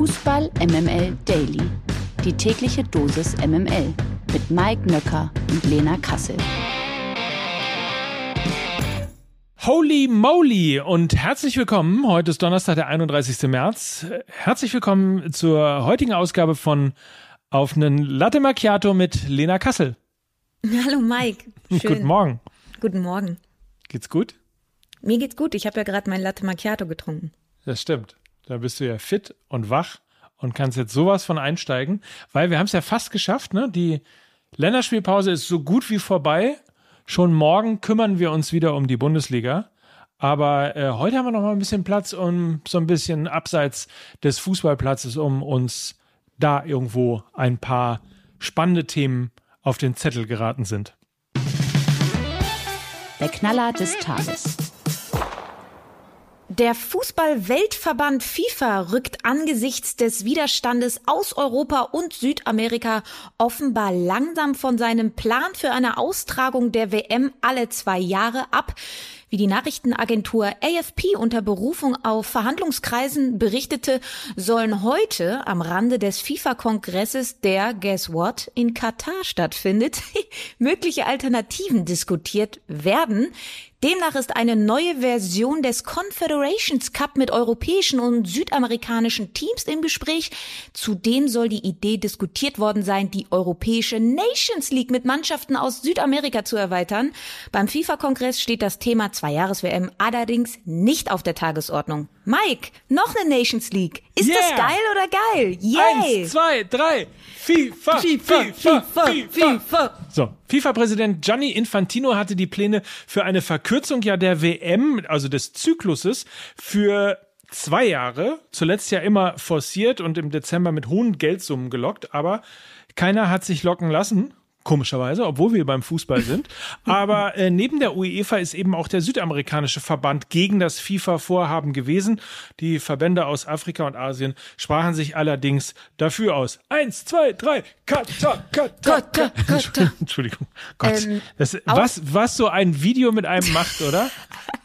Fußball MML Daily. Die tägliche Dosis MML mit Mike Nöcker und Lena Kassel. Holy moly und herzlich willkommen. Heute ist Donnerstag, der 31. März. Herzlich willkommen zur heutigen Ausgabe von Auf einen Latte Macchiato mit Lena Kassel. Hallo Mike. Schön. Guten Morgen. Guten Morgen. Geht's gut? Mir geht's gut. Ich habe ja gerade mein Latte Macchiato getrunken. Das stimmt. Da bist du ja fit und wach und kannst jetzt sowas von einsteigen, weil wir haben es ja fast geschafft, ne? Die Länderspielpause ist so gut wie vorbei. Schon morgen kümmern wir uns wieder um die Bundesliga. Aber äh, heute haben wir noch mal ein bisschen Platz, um so ein bisschen abseits des Fußballplatzes, um uns da irgendwo ein paar spannende Themen auf den Zettel geraten sind. Der Knaller des Tages. Der Fußball-Weltverband FIFA rückt angesichts des Widerstandes aus Europa und Südamerika offenbar langsam von seinem Plan für eine Austragung der WM alle zwei Jahre ab. Wie die Nachrichtenagentur AFP unter Berufung auf Verhandlungskreisen berichtete, sollen heute am Rande des FIFA-Kongresses, der, guess what, in Katar stattfindet, mögliche Alternativen diskutiert werden. Demnach ist eine neue Version des Confederations Cup mit europäischen und südamerikanischen Teams im Gespräch. Zudem soll die Idee diskutiert worden sein, die europäische Nations League mit Mannschaften aus Südamerika zu erweitern. Beim FIFA-Kongress steht das Thema Zwei-Jahres-WM allerdings nicht auf der Tagesordnung. Mike, noch eine Nations League. Ist Yeah. das geil oder geil? Yay! Eins, zwei, drei. FIFA, FIFA, FIFA, FIFA. So, FIFA-Präsident Gianni Infantino hatte die Pläne für eine Verkürzung ja der WM, also des Zykluses, für zwei Jahre, zuletzt ja immer forciert und im Dezember mit hohen Geldsummen gelockt, aber keiner hat sich locken lassen. Komischerweise, obwohl wir beim Fußball sind. Aber äh, neben der UEFA ist eben auch der südamerikanische Verband gegen das FIFA-Vorhaben gewesen. Die Verbände aus Afrika und Asien sprachen sich allerdings dafür aus. Eins, zwei, drei, Kata, Kata, Kata, Kata. Entschuldigung. Gott. Ähm, das, was, was so ein Video mit einem macht, oder?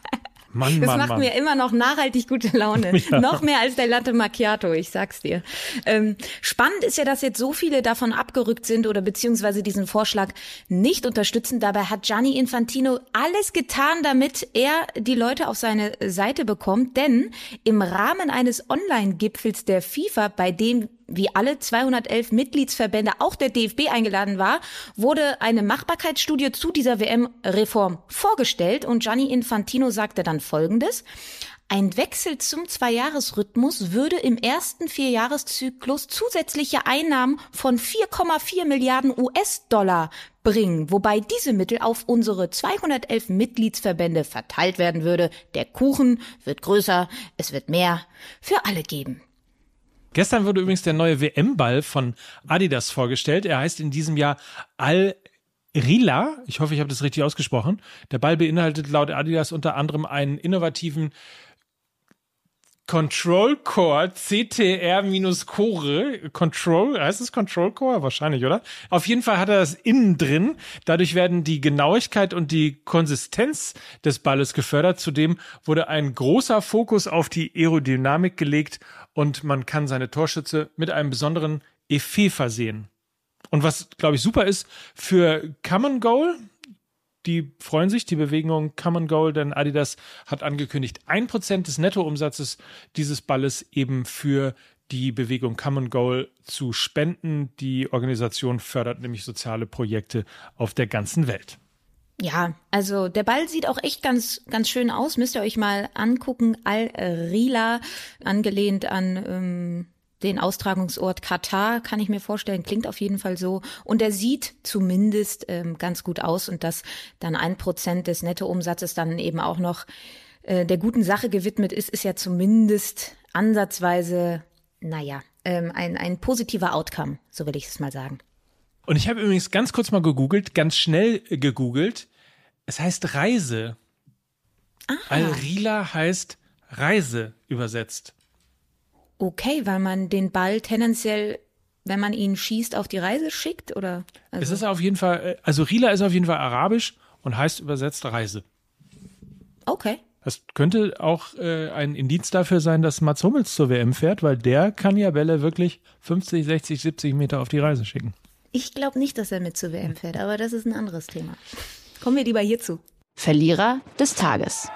Mann, Das Mann, macht Mann. mir immer noch nachhaltig gute Laune. Noch mehr als der Latte Macchiato, ich sag's dir. Ähm, spannend ist ja, dass jetzt so viele davon abgerückt sind oder beziehungsweise diesen Vorschlag nicht unterstützen. Dabei hat Gianni Infantino alles getan, damit er die Leute auf seine Seite bekommt. Denn im Rahmen eines Online-Gipfels der FIFA, bei dem wie alle 211 Mitgliedsverbände auch der DFB eingeladen war, wurde eine Machbarkeitsstudie zu dieser WM-Reform vorgestellt und Gianni Infantino sagte dann Folgendes. Ein Wechsel zum Zweijahresrhythmus würde im ersten Vierjahreszyklus zusätzliche Einnahmen von 4,4 Milliarden US-Dollar bringen, wobei diese Mittel auf unsere 211 Mitgliedsverbände verteilt werden würde. Der Kuchen wird größer, es wird mehr für alle geben. Gestern wurde übrigens der neue WM-Ball von Adidas vorgestellt. Er heißt in diesem Jahr Al Rila. Ich hoffe, ich habe das richtig ausgesprochen. Der Ball beinhaltet laut Adidas unter anderem einen innovativen Control Core CTR-Core. Control, heißt es Control Core? Wahrscheinlich, oder? Auf jeden Fall hat er das innen drin. Dadurch werden die Genauigkeit und die Konsistenz des Balles gefördert. Zudem wurde ein großer Fokus auf die Aerodynamik gelegt und man kann seine Torschütze mit einem besonderen Effet versehen. Und was, glaube ich, super ist für Common Goal, die freuen sich, die Bewegung Common Goal, denn Adidas hat angekündigt, ein Prozent des Nettoumsatzes dieses Balles eben für die Bewegung Common Goal zu spenden. Die Organisation fördert nämlich soziale Projekte auf der ganzen Welt. Ja, also der Ball sieht auch echt ganz, ganz schön aus. Müsst ihr euch mal angucken. Al-Rila, angelehnt an ähm, den Austragungsort Katar, kann ich mir vorstellen. Klingt auf jeden Fall so. Und er sieht zumindest ähm, ganz gut aus. Und dass dann ein Prozent des Nettoumsatzes dann eben auch noch äh, der guten Sache gewidmet ist, ist ja zumindest ansatzweise, naja, ähm, ein, ein positiver Outcome, so will ich es mal sagen. Und ich habe übrigens ganz kurz mal gegoogelt, ganz schnell gegoogelt. Es heißt Reise. Al-Rila heißt Reise übersetzt. Okay, weil man den Ball tendenziell, wenn man ihn schießt, auf die Reise schickt oder? Es Also, ist auf jeden Fall, äh, also Rila ist auf jeden Fall arabisch und heißt übersetzt Reise. okay. Das könnte auch äh, ein Indiz dafür sein, dass Mats Hummels zur WM fährt, weil der kann ja Bälle wirklich 50, 60, 70 Meter auf die Reise schicken. Ich glaube nicht, dass er mit zur WM fährt, aber das ist ein anderes Thema. Kommen wir lieber hierzu. Verlierer des Tages.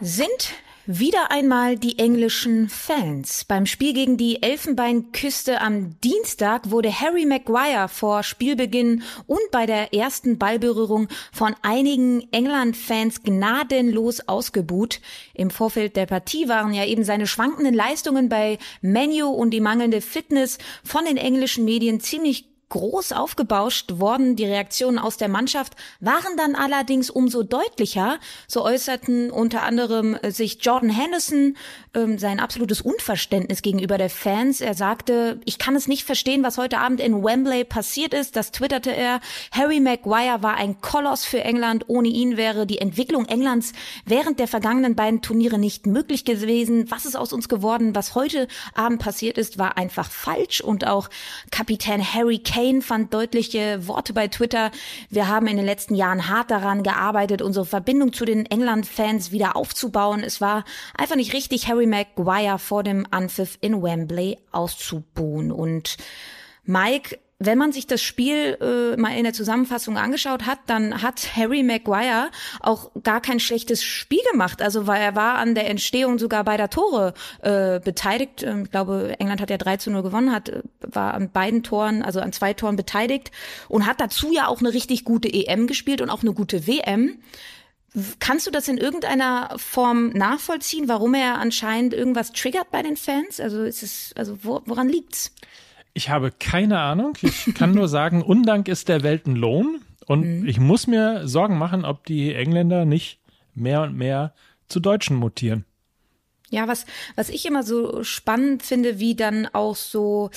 Sind wieder einmal die englischen Fans. Beim Spiel gegen die Elfenbeinküste am Dienstag wurde Harry Maguire vor Spielbeginn und bei der ersten Ballberührung von einigen England-Fans gnadenlos ausgebuht. Im Vorfeld der Partie waren ja eben seine schwankenden Leistungen bei Menu und die mangelnde Fitness von den englischen Medien ziemlich groß aufgebauscht worden. Die Reaktionen aus der Mannschaft waren dann allerdings umso deutlicher. So äußerten unter anderem äh, sich Jordan Henderson ähm, sein absolutes Unverständnis gegenüber der Fans. Er sagte, ich kann es nicht verstehen, was heute Abend in Wembley passiert ist. Das twitterte er. Harry Maguire war ein Koloss für England. Ohne ihn wäre die Entwicklung Englands während der vergangenen beiden Turniere nicht möglich gewesen. Was ist aus uns geworden? Was heute Abend passiert ist, war einfach falsch. Und auch Kapitän Harry Kane Kane fand deutliche Worte bei Twitter. Wir haben in den letzten Jahren hart daran gearbeitet, unsere Verbindung zu den England-Fans wieder aufzubauen. Es war einfach nicht richtig, Harry Maguire vor dem Anpfiff in Wembley auszubuhen. Und Mike, wenn man sich das Spiel äh, mal in der Zusammenfassung angeschaut hat, dann hat Harry Maguire auch gar kein schlechtes Spiel gemacht. Also weil er war an der Entstehung sogar beider Tore äh, beteiligt. Ähm, ich glaube, England hat ja 3 zu 0 gewonnen, hat, äh, war an beiden Toren, also an zwei Toren beteiligt und hat dazu ja auch eine richtig gute EM gespielt und auch eine gute WM. Kannst du das in irgendeiner Form nachvollziehen, warum er anscheinend irgendwas triggert bei den Fans? Also ist es, also wo, woran liegt's? Ich habe keine Ahnung. Ich kann nur sagen, Undank ist der Welt ein Lohn. Und mhm. ich muss mir Sorgen machen, ob die Engländer nicht mehr und mehr zu Deutschen mutieren. Ja, was, was ich immer so spannend finde, wie dann auch so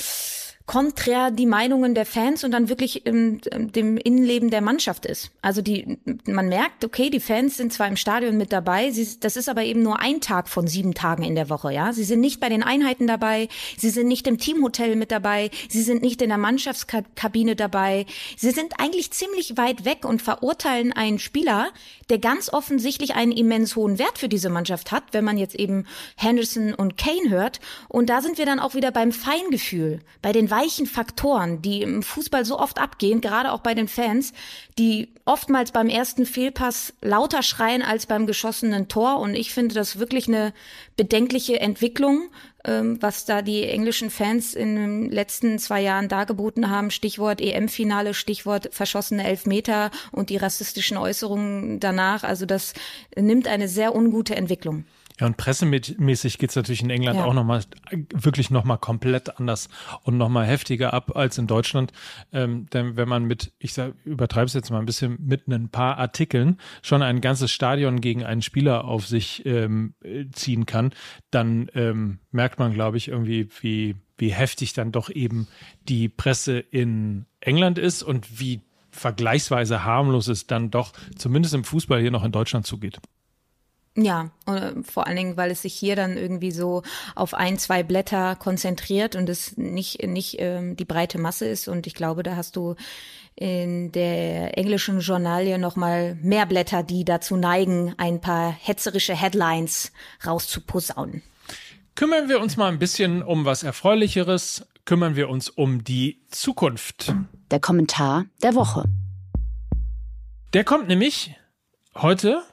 konträr die Meinungen der Fans und dann wirklich im, dem Innenleben der Mannschaft ist. Also die, man merkt, okay, die Fans sind zwar im Stadion mit dabei, sie, das ist aber eben nur ein Tag von sieben Tagen in der Woche, ja. Sie sind nicht bei den Einheiten dabei, sie sind nicht im Teamhotel mit dabei, sie sind nicht in der Mannschaftskabine dabei, sie sind eigentlich ziemlich weit weg und verurteilen einen Spieler, der ganz offensichtlich einen immens hohen Wert für diese Mannschaft hat, wenn man jetzt eben Henderson und Kane hört. Und da sind wir dann auch wieder beim Feingefühl, bei den weichen Faktoren, die im Fußball so oft abgehen, gerade auch bei den Fans, die oftmals beim ersten Fehlpass lauter schreien als beim geschossenen Tor. Und ich finde das wirklich eine bedenkliche Entwicklung, ähm, was da die englischen Fans in den letzten zwei Jahren dargeboten haben. Stichwort EM-Finale, Stichwort verschossene Elfmeter und die rassistischen Äußerungen danach. Also das nimmt eine sehr ungute Entwicklung. Ja, und pressemäßig geht's natürlich in England ja. auch nochmal, wirklich nochmal komplett anders und nochmal heftiger ab als in Deutschland. Ähm, denn wenn man mit, ich übertreibe es jetzt mal ein bisschen, mit ein paar Artikeln schon ein ganzes Stadion gegen einen Spieler auf sich ähm, ziehen kann, dann ähm, merkt man, glaube ich, irgendwie, wie, wie heftig dann doch eben die Presse in England ist und wie vergleichsweise harmlos es dann doch, zumindest im Fußball hier noch in Deutschland zugeht. Ja, vor allen Dingen, weil es sich hier dann irgendwie so auf ein, zwei Blätter konzentriert und es nicht, nicht ähm, die breite Masse ist. Und ich glaube, da hast du in der englischen Journalie nochmal mehr Blätter, die dazu neigen, ein paar hetzerische Headlines rauszuposaunen. Kümmern wir uns mal ein bisschen um was Erfreulicheres. Kümmern wir uns um die Zukunft. Der Kommentar der Woche. Der kommt nämlich heute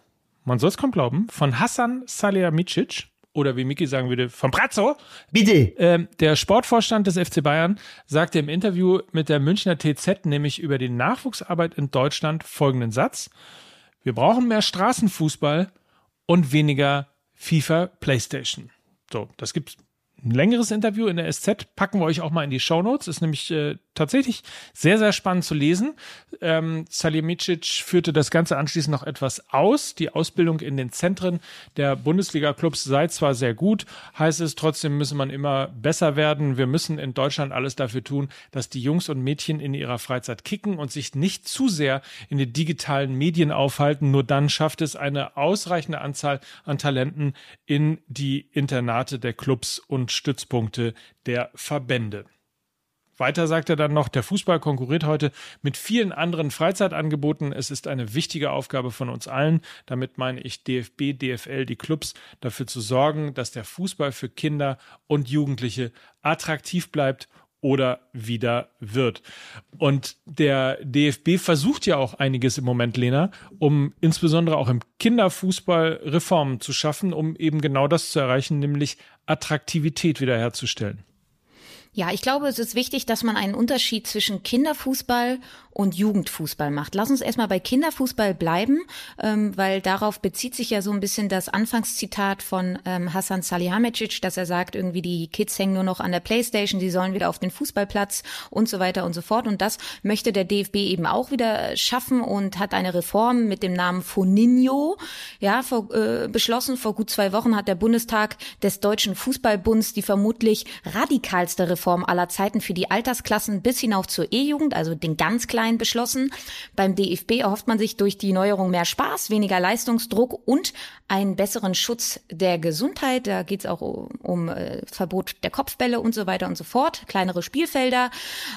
man soll es kaum glauben, von Hassan Salihamidzic oder wie Miki sagen würde, von Brazzo. Bitte. Ähm, der Sportvorstand des FC Bayern sagte im Interview mit der Münchner TZ nämlich über die Nachwuchsarbeit in Deutschland folgenden Satz. Wir brauchen mehr Straßenfußball und weniger FIFA Playstation. So, das gibt's ein längeres Interview in der SZ packen wir euch auch mal in die Show Notes. Ist nämlich äh, tatsächlich sehr, sehr spannend zu lesen. Ähm, Salihamidzic führte das Ganze anschließend noch etwas aus. Die Ausbildung in den Zentren der Bundesliga-Clubs sei zwar sehr gut, heißt es trotzdem müsse man immer besser werden. Wir müssen in Deutschland alles dafür tun, dass die Jungs und Mädchen in ihrer Freizeit kicken und sich nicht zu sehr in den digitalen Medien aufhalten. Nur dann schafft es eine ausreichende Anzahl an Talenten in die Internate der Clubs und Stützpunkte der Verbände. Weiter sagt er dann noch, der Fußball konkurriert heute mit vielen anderen Freizeitangeboten. Es ist eine wichtige Aufgabe von uns allen, damit meine ich DFB, DFL, die Clubs, dafür zu sorgen, dass der Fußball für Kinder und Jugendliche attraktiv bleibt oder wieder wird. Und der DFB versucht ja auch einiges im Moment, Lena, um insbesondere auch im Kinderfußball Reformen zu schaffen, um eben genau das zu erreichen, nämlich Attraktivität wiederherzustellen. Ja, ich glaube, es ist wichtig, dass man einen Unterschied zwischen Kinderfußball und Jugendfußball macht. Lass uns erstmal bei Kinderfußball bleiben, ähm, weil darauf bezieht sich ja so ein bisschen das Anfangszitat von ähm, Hassan Salihamidzic, dass er sagt, irgendwie die Kids hängen nur noch an der Playstation, sie sollen wieder auf den Fußballplatz und so weiter und so fort. Und das möchte der DFB eben auch wieder schaffen und hat eine Reform mit dem Namen Foninho ja, vor, äh, beschlossen. Vor gut zwei Wochen hat der Bundestag des Deutschen Fußballbunds die vermutlich radikalste Reform Reform aller Zeiten für die Altersklassen bis hinauf zur E-Jugend, also den ganz kleinen beschlossen. Beim DFB erhofft man sich durch die Neuerung mehr Spaß, weniger Leistungsdruck und einen besseren Schutz der Gesundheit. Da geht es auch um, um äh, Verbot der Kopfbälle und so weiter und so fort, kleinere Spielfelder.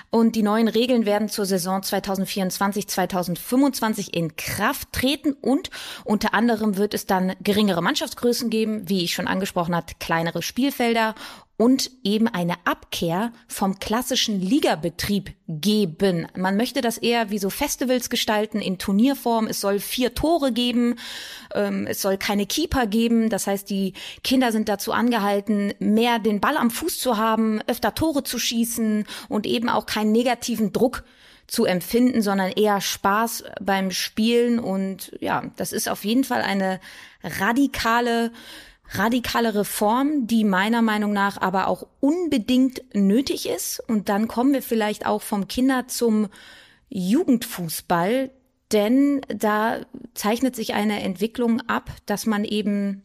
Und die neuen Regeln werden zur Saison 2024, 2025 in Kraft treten und unter anderem wird es dann geringere Mannschaftsgrößen geben, wie ich schon angesprochen habe, kleinere Spielfelder und eben eine Abkehr vom klassischen Ligabetrieb geben. Man möchte das eher wie so Festivals gestalten in Turnierform. Es soll vier Tore geben, ähm, es soll keine Keeper geben. Das heißt, die Kinder sind dazu angehalten, mehr den Ball am Fuß zu haben, öfter Tore zu schießen und eben auch keinen negativen Druck zu empfinden, sondern eher Spaß beim Spielen. Und ja, das ist auf jeden Fall eine radikale radikale Reform, die meiner Meinung nach aber auch unbedingt nötig ist. Und dann kommen wir vielleicht auch vom Kinder zum Jugendfußball, denn da zeichnet sich eine Entwicklung ab, dass man eben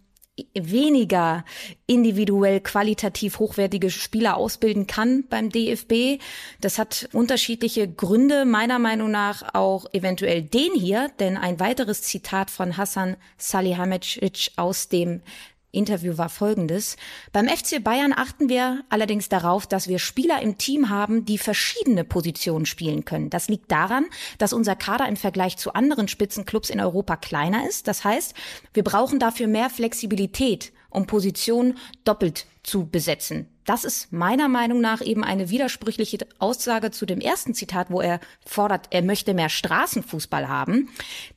weniger individuell qualitativ hochwertige Spieler ausbilden kann beim DFB. Das hat unterschiedliche Gründe, meiner Meinung nach auch eventuell den hier, denn ein weiteres Zitat von Hassan Salihamidzic aus dem Interview war folgendes. Beim FC Bayern achten wir allerdings darauf, dass wir Spieler im Team haben, die verschiedene Positionen spielen können. Das liegt daran, dass unser Kader im Vergleich zu anderen Spitzenclubs in Europa kleiner ist. Das heißt, wir brauchen dafür mehr Flexibilität, um Positionen doppelt zu besetzen. Das ist meiner Meinung nach eben eine widersprüchliche Aussage zu dem ersten Zitat, wo er fordert, er möchte mehr Straßenfußball haben.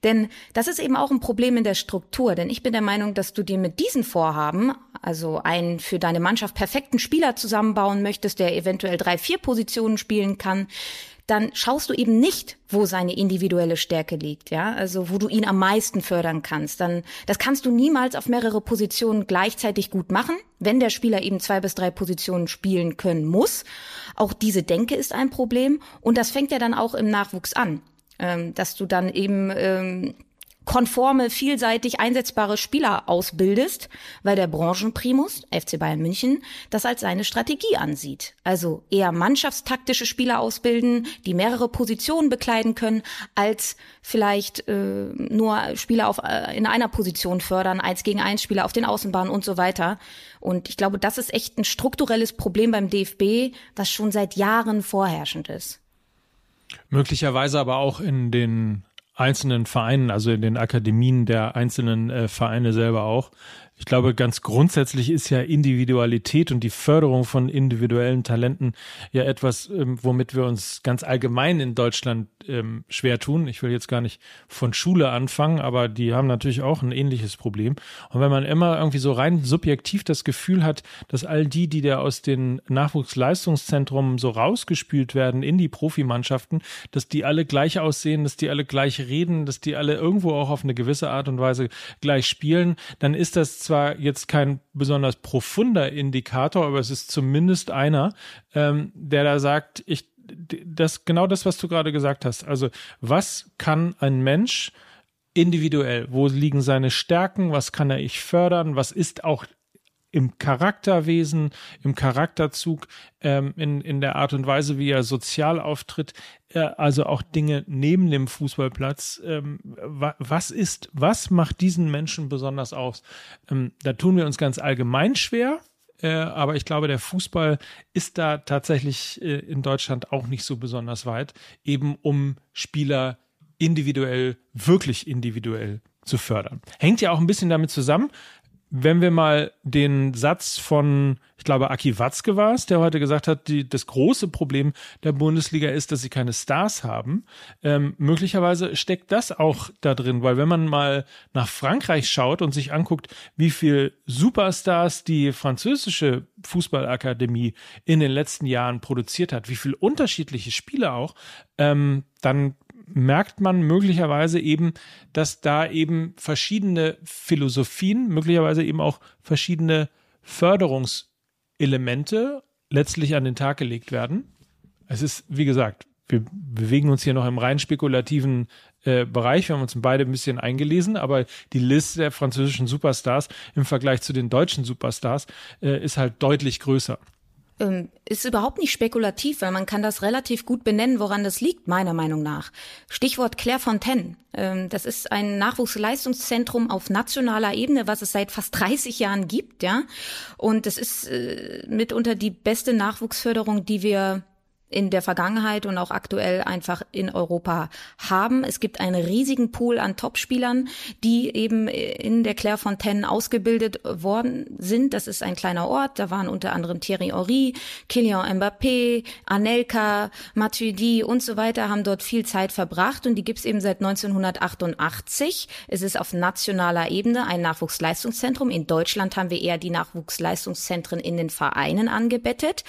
Denn das ist eben auch ein Problem in der Struktur. Denn ich bin der Meinung, dass du dir mit diesen Vorhaben, also einen für deine Mannschaft perfekten Spieler zusammenbauen möchtest, der eventuell drei, vier Positionen spielen kann, dann schaust du eben nicht, wo seine individuelle Stärke liegt, ja, also wo du ihn am meisten fördern kannst. Dann, das kannst du niemals auf mehrere Positionen gleichzeitig gut machen, wenn der Spieler eben zwei bis drei Positionen spielen können muss. Auch diese Denke ist ein Problem und das fängt ja dann auch im Nachwuchs an, ähm, dass du dann eben ähm, konforme, vielseitig einsetzbare Spieler ausbildest, weil der Branchenprimus, FC Bayern München, das als seine Strategie ansieht. Also eher mannschaftstaktische Spieler ausbilden, die mehrere Positionen bekleiden können, als vielleicht äh, nur Spieler auf, äh, in einer Position fördern, eins gegen eins Spieler auf den Außenbahnen und so weiter. Und ich glaube, das ist echt ein strukturelles Problem beim DFB, was schon seit Jahren vorherrschend ist. Möglicherweise aber auch in den einzelnen Vereinen, also in den Akademien der einzelnen äh, Vereine selber auch. Ich glaube, ganz grundsätzlich ist ja Individualität und die Förderung von individuellen Talenten ja etwas, ähm, womit wir uns ganz allgemein in Deutschland ähm, schwer tun. Ich will jetzt gar nicht von Schule anfangen, aber die haben natürlich auch ein ähnliches Problem. Und wenn man immer irgendwie so rein subjektiv das Gefühl hat, dass all die, die da aus den Nachwuchsleistungszentren so rausgespült werden in die Profimannschaften, dass die alle gleich aussehen, dass die alle gleich reden, dass die alle irgendwo auch auf eine gewisse Art und Weise gleich spielen, dann ist das zwar jetzt kein besonders profunder Indikator, aber es ist zumindest einer, ähm, der da sagt, ich, das, genau das, was du gerade gesagt hast. Also, was kann ein Mensch individuell? Wo liegen seine Stärken? Was kann er ich fördern? Was ist auch im Charakterwesen, im Charakterzug, ähm, in, in der Art und Weise, wie er sozial auftritt, äh, also auch Dinge neben dem Fußballplatz. Ähm, wa was ist, was macht diesen Menschen besonders aus? Ähm, da tun wir uns ganz allgemein schwer äh, aber ich glaube, der Fußball ist da tatsächlich äh, in Deutschland auch nicht so besonders weit, eben um Spieler individuell, wirklich individuell zu fördern. Hängt ja auch ein bisschen damit zusammen, wenn wir mal den Satz von, ich glaube, Aki Watzke war es, der heute gesagt hat, die, das große Problem der Bundesliga ist, dass sie keine Stars haben. Ähm, möglicherweise steckt das auch da drin, weil wenn man mal nach Frankreich schaut und sich anguckt, wie viel Superstars die französische Fußballakademie in den letzten Jahren produziert hat, wie viel unterschiedliche Spiele auch, ähm, dann merkt man möglicherweise eben, dass da eben verschiedene Philosophien, möglicherweise eben auch verschiedene Förderungselemente letztlich an den Tag gelegt werden. Es ist, wie gesagt, wir bewegen uns hier noch im rein spekulativen äh, Bereich. Wir haben uns beide ein bisschen eingelesen, aber die Liste der französischen Superstars im Vergleich zu den deutschen Superstars äh, ist halt deutlich größer ist überhaupt nicht spekulativ, weil man kann das relativ gut benennen, woran das liegt, meiner Meinung nach. Stichwort Claire Fontaine. Ähm, das ist ein Nachwuchsleistungszentrum auf nationaler Ebene, was es seit fast 30 Jahren gibt, ja. Und das ist äh, mitunter die beste Nachwuchsförderung, die wir in der Vergangenheit und auch aktuell einfach in Europa haben. Es gibt einen riesigen Pool an Topspielern, die eben in der Clairefontaine ausgebildet worden sind. Das ist ein kleiner Ort. Da waren unter anderem Thierry Henry, Kylian Mbappé, Anelka, Matuidi und so weiter, haben dort viel Zeit verbracht und die gibt's eben seit 1988. Es ist auf nationaler Ebene ein Nachwuchsleistungszentrum. In Deutschland haben wir eher die Nachwuchsleistungszentren in den Vereinen angebettet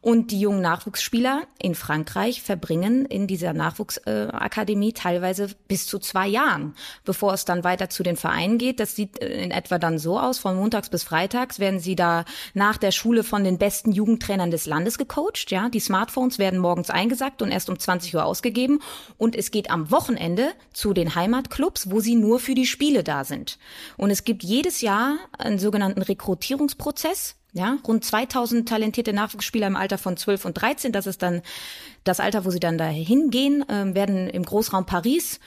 und die jungen Nachwuchsspieler in Frankreich verbringen in dieser Nachwuchsakademie teilweise bis zu zwei Jahren, bevor es dann weiter zu den Vereinen geht. Das sieht äh, in etwa dann so aus. Von montags bis freitags werden sie da nach der Schule von den besten Jugendtrainern des Landes gecoacht. Ja, die Smartphones werden morgens eingesackt und erst um 20 Uhr ausgegeben. Und es geht am Wochenende zu den Heimatclubs, wo sie nur für die Spiele da sind. Und es gibt jedes Jahr einen sogenannten Rekrutierungsprozess ja, rund 2000 talentierte Nachwuchsspieler im Alter von 12 und 13, das ist dann das Alter, wo sie dann da hingehen, äh, werden im Großraum Paris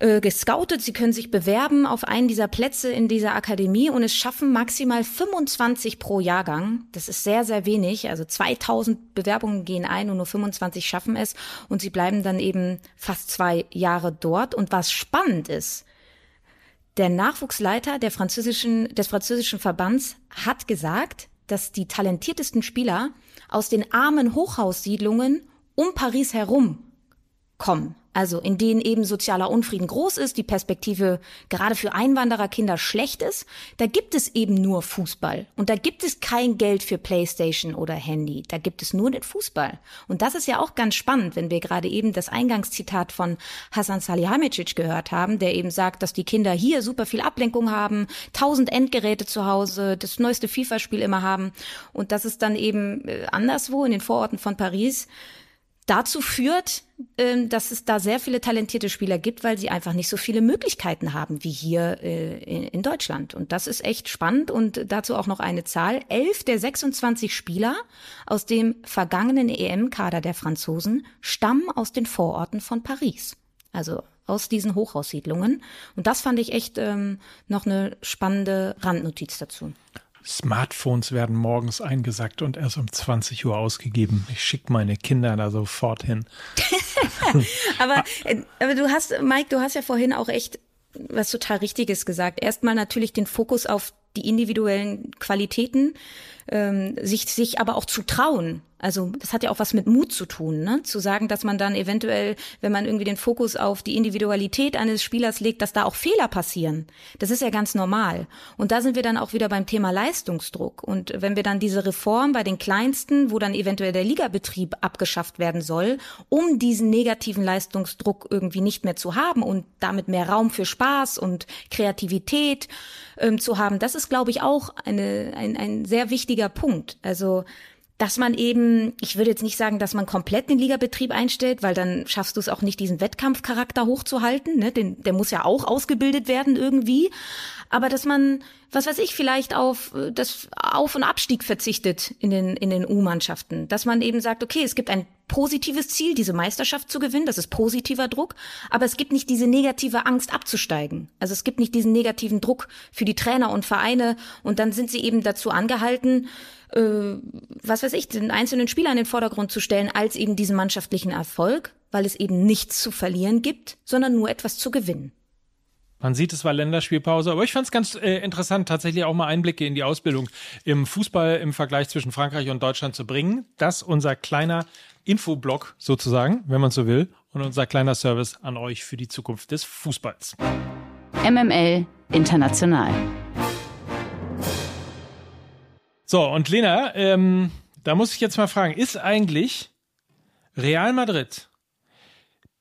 äh, gescoutet. Sie können sich bewerben auf einen dieser Plätze in dieser Akademie und es schaffen maximal 25 pro Jahrgang. Das ist sehr, sehr wenig. Also 2000 Bewerbungen gehen ein und nur 25 schaffen es und sie bleiben dann eben fast zwei Jahre dort. Und was spannend ist, der Nachwuchsleiter der französischen, des französischen Verbands hat gesagt, dass die talentiertesten Spieler aus den armen Hochhaussiedlungen um Paris herum kommen also in denen eben sozialer Unfrieden groß ist, die Perspektive gerade für Einwandererkinder schlecht ist, da gibt es eben nur Fußball. Und da gibt es kein Geld für Playstation oder Handy. Da gibt es nur den Fußball. Und das ist ja auch ganz spannend, wenn wir gerade eben das Eingangszitat von Hasan Salihamidzic gehört haben, der eben sagt, dass die Kinder hier super viel Ablenkung haben, tausend Endgeräte zu Hause, das neueste FIFA-Spiel immer haben. Und das ist dann eben äh, anderswo in den Vororten von Paris dazu führt, ähm, dass es da sehr viele talentierte Spieler gibt, weil sie einfach nicht so viele Möglichkeiten haben wie hier äh, in Deutschland. Und das ist echt spannend und dazu auch noch eine Zahl. Elf der 26 Spieler aus dem vergangenen EM-Kader der Franzosen stammen aus den Vororten von Paris. Also aus diesen Hochhaussiedlungen. Und das fand ich echt ähm, noch eine spannende Randnotiz dazu. Smartphones werden morgens eingesackt und erst um 20 Uhr ausgegeben. Ich schicke meine Kinder da sofort hin. aber, äh, aber du hast, Mike, du hast ja vorhin auch echt was total Richtiges gesagt. Erstmal natürlich den Fokus auf die individuellen Qualitäten, ähm, sich, sich aber auch zu trauen, also das hat ja auch was mit Mut zu tun, ne? Zu sagen, dass man dann eventuell, wenn man irgendwie den Fokus auf die Individualität eines Spielers legt, dass da auch Fehler passieren. Das ist ja ganz normal. Und da sind wir dann auch wieder beim Thema Leistungsdruck. Und wenn wir dann diese Reform bei den Kleinsten, wo dann eventuell der Ligabetrieb abgeschafft werden soll, um diesen negativen Leistungsdruck irgendwie nicht mehr zu haben und damit mehr Raum für Spaß und Kreativität ähm, zu haben, das ist, glaube ich, auch eine, ein, ein sehr wichtiger Punkt. Also dass man eben, ich würde jetzt nicht sagen, dass man komplett den Ligabetrieb einstellt, weil dann schaffst du es auch nicht, diesen Wettkampfcharakter hochzuhalten. Ne? Den, der muss ja auch ausgebildet werden irgendwie. Aber dass man, was weiß ich, vielleicht auf das Auf- und Abstieg verzichtet in den, in den U-Mannschaften. Dass man eben sagt, okay, es gibt ein positives Ziel, diese Meisterschaft zu gewinnen. Das ist positiver Druck. Aber es gibt nicht diese negative Angst abzusteigen. Also es gibt nicht diesen negativen Druck für die Trainer und Vereine. Und dann sind sie eben dazu angehalten, äh, was weiß ich, den einzelnen Spieler in den Vordergrund zu stellen, als eben diesen mannschaftlichen Erfolg, weil es eben nichts zu verlieren gibt, sondern nur etwas zu gewinnen. Man sieht, es war Länderspielpause, aber ich fand es ganz äh, interessant, tatsächlich auch mal Einblicke in die Ausbildung im Fußball im Vergleich zwischen Frankreich und Deutschland zu bringen. Das unser kleiner Infoblock sozusagen, wenn man so will, und unser kleiner Service an euch für die Zukunft des Fußballs. MML International. So, und Lena, ähm, da muss ich jetzt mal fragen, ist eigentlich Real Madrid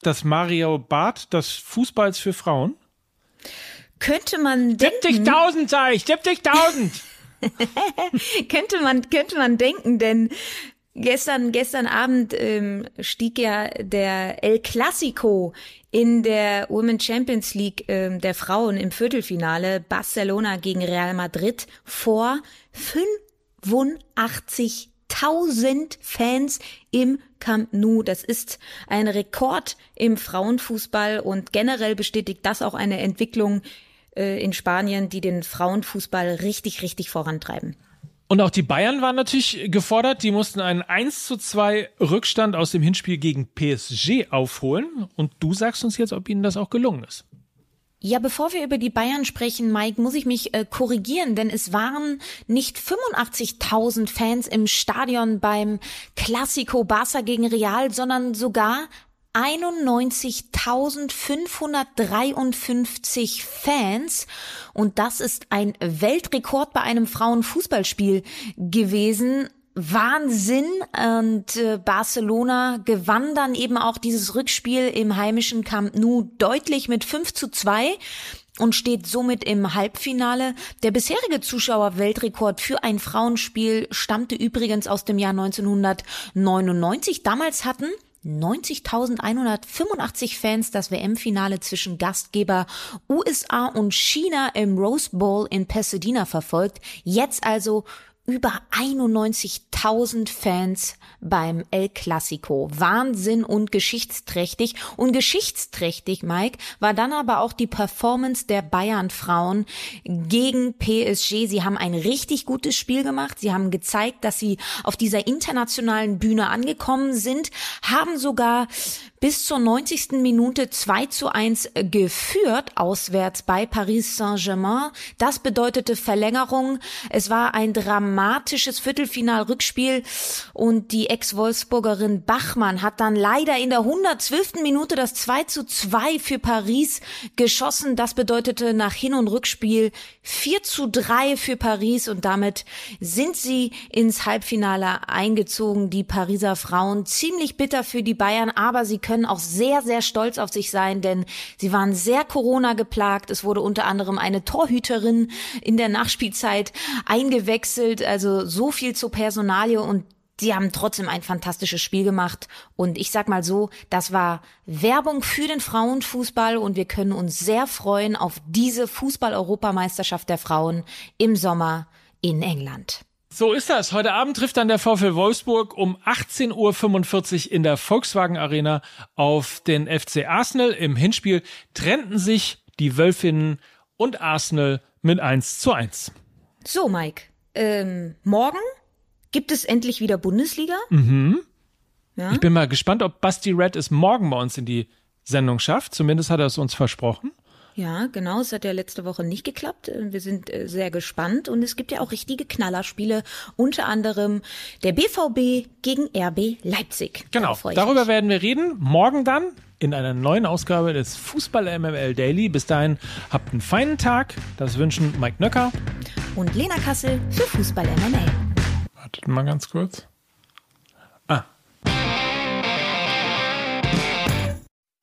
das Mario Barth des Fußballs für Frauen? Könnte man denken. Tipp dich tausend, sag ich, tipp dich tausend. könnte man, könnte man denken, denn gestern, gestern Abend ähm, stieg ja der El Clasico in der Women's Champions League ähm, der Frauen im Viertelfinale Barcelona gegen Real Madrid vor 85.000 Fans im Camp Nou. Das ist ein Rekord im Frauenfußball und generell bestätigt das auch eine Entwicklung äh, in Spanien, die den Frauenfußball richtig, richtig vorantreiben. Und auch die Bayern waren natürlich gefordert. Die mussten einen 1 zu 2 Rückstand aus dem Hinspiel gegen PSG aufholen. Und du sagst uns jetzt, ob ihnen das auch gelungen ist. Ja, bevor wir über die Bayern sprechen, Mike, muss ich mich äh, korrigieren, denn es waren nicht 85.000 Fans im Stadion beim Classico Barca gegen Real, sondern sogar 91.553 Fans und das ist ein Weltrekord bei einem Frauenfußballspiel gewesen. Wahnsinn und äh, Barcelona gewann dann eben auch dieses Rückspiel im heimischen Camp Nou deutlich mit 5 zu 2 und steht somit im Halbfinale. Der bisherige Zuschauerweltrekord für ein Frauenspiel stammte übrigens aus dem Jahr 1999. Damals hatten 90.185 Fans das WM-Finale zwischen Gastgeber USA und China im Rose Bowl in Pasadena verfolgt. Jetzt also über 91.000 Fans beim El Clasico. Wahnsinn und geschichtsträchtig. Und geschichtsträchtig, Mike, war dann aber auch die Performance der Bayern-Frauen gegen PSG. Sie haben ein richtig gutes Spiel gemacht. Sie haben gezeigt, dass sie auf dieser internationalen Bühne angekommen sind, haben sogar bis zur 90. Minute 2 zu 1 geführt, auswärts bei Paris Saint-Germain. Das bedeutete Verlängerung. Es war ein dramatisches Viertelfinal-Rückspiel und die Ex-Wolfsburgerin Bachmann hat dann leider in der 112. Minute das 2 zu 2 für Paris geschossen. Das bedeutete nach Hin- und Rückspiel 4 zu 3 für Paris und damit sind sie ins Halbfinale eingezogen. Die Pariser Frauen ziemlich bitter für die Bayern, aber sie können auch sehr, sehr stolz auf sich sein, denn sie waren sehr Corona geplagt. Es wurde unter anderem eine Torhüterin in der Nachspielzeit eingewechselt. Also so viel zur Personalie und die haben trotzdem ein fantastisches Spiel gemacht. Und ich sag mal so, das war Werbung für den Frauenfußball und wir können uns sehr freuen auf diese Fußball-Europameisterschaft der Frauen im Sommer in England. So ist das. Heute Abend trifft dann der VfL Wolfsburg um 18.45 Uhr in der Volkswagen Arena auf den FC Arsenal. Im Hinspiel trennten sich die Wölfinnen und Arsenal mit 1 zu 1. So, Mike. Ähm, morgen gibt es endlich wieder Bundesliga. Mhm. Ja? Ich bin mal gespannt, ob Basti Red es morgen bei uns in die Sendung schafft. Zumindest hat er es uns versprochen. Ja, genau. Es hat ja letzte Woche nicht geklappt. Wir sind äh, sehr gespannt und es gibt ja auch richtige Knallerspiele, unter anderem der BVB gegen RB Leipzig. Genau. Darüber mich. werden wir reden. Morgen dann in einer neuen Ausgabe des Fußball MML Daily. Bis dahin habt einen feinen Tag. Das wünschen Mike Nöcker und Lena Kassel für Fußball MML. Wartet mal ganz kurz.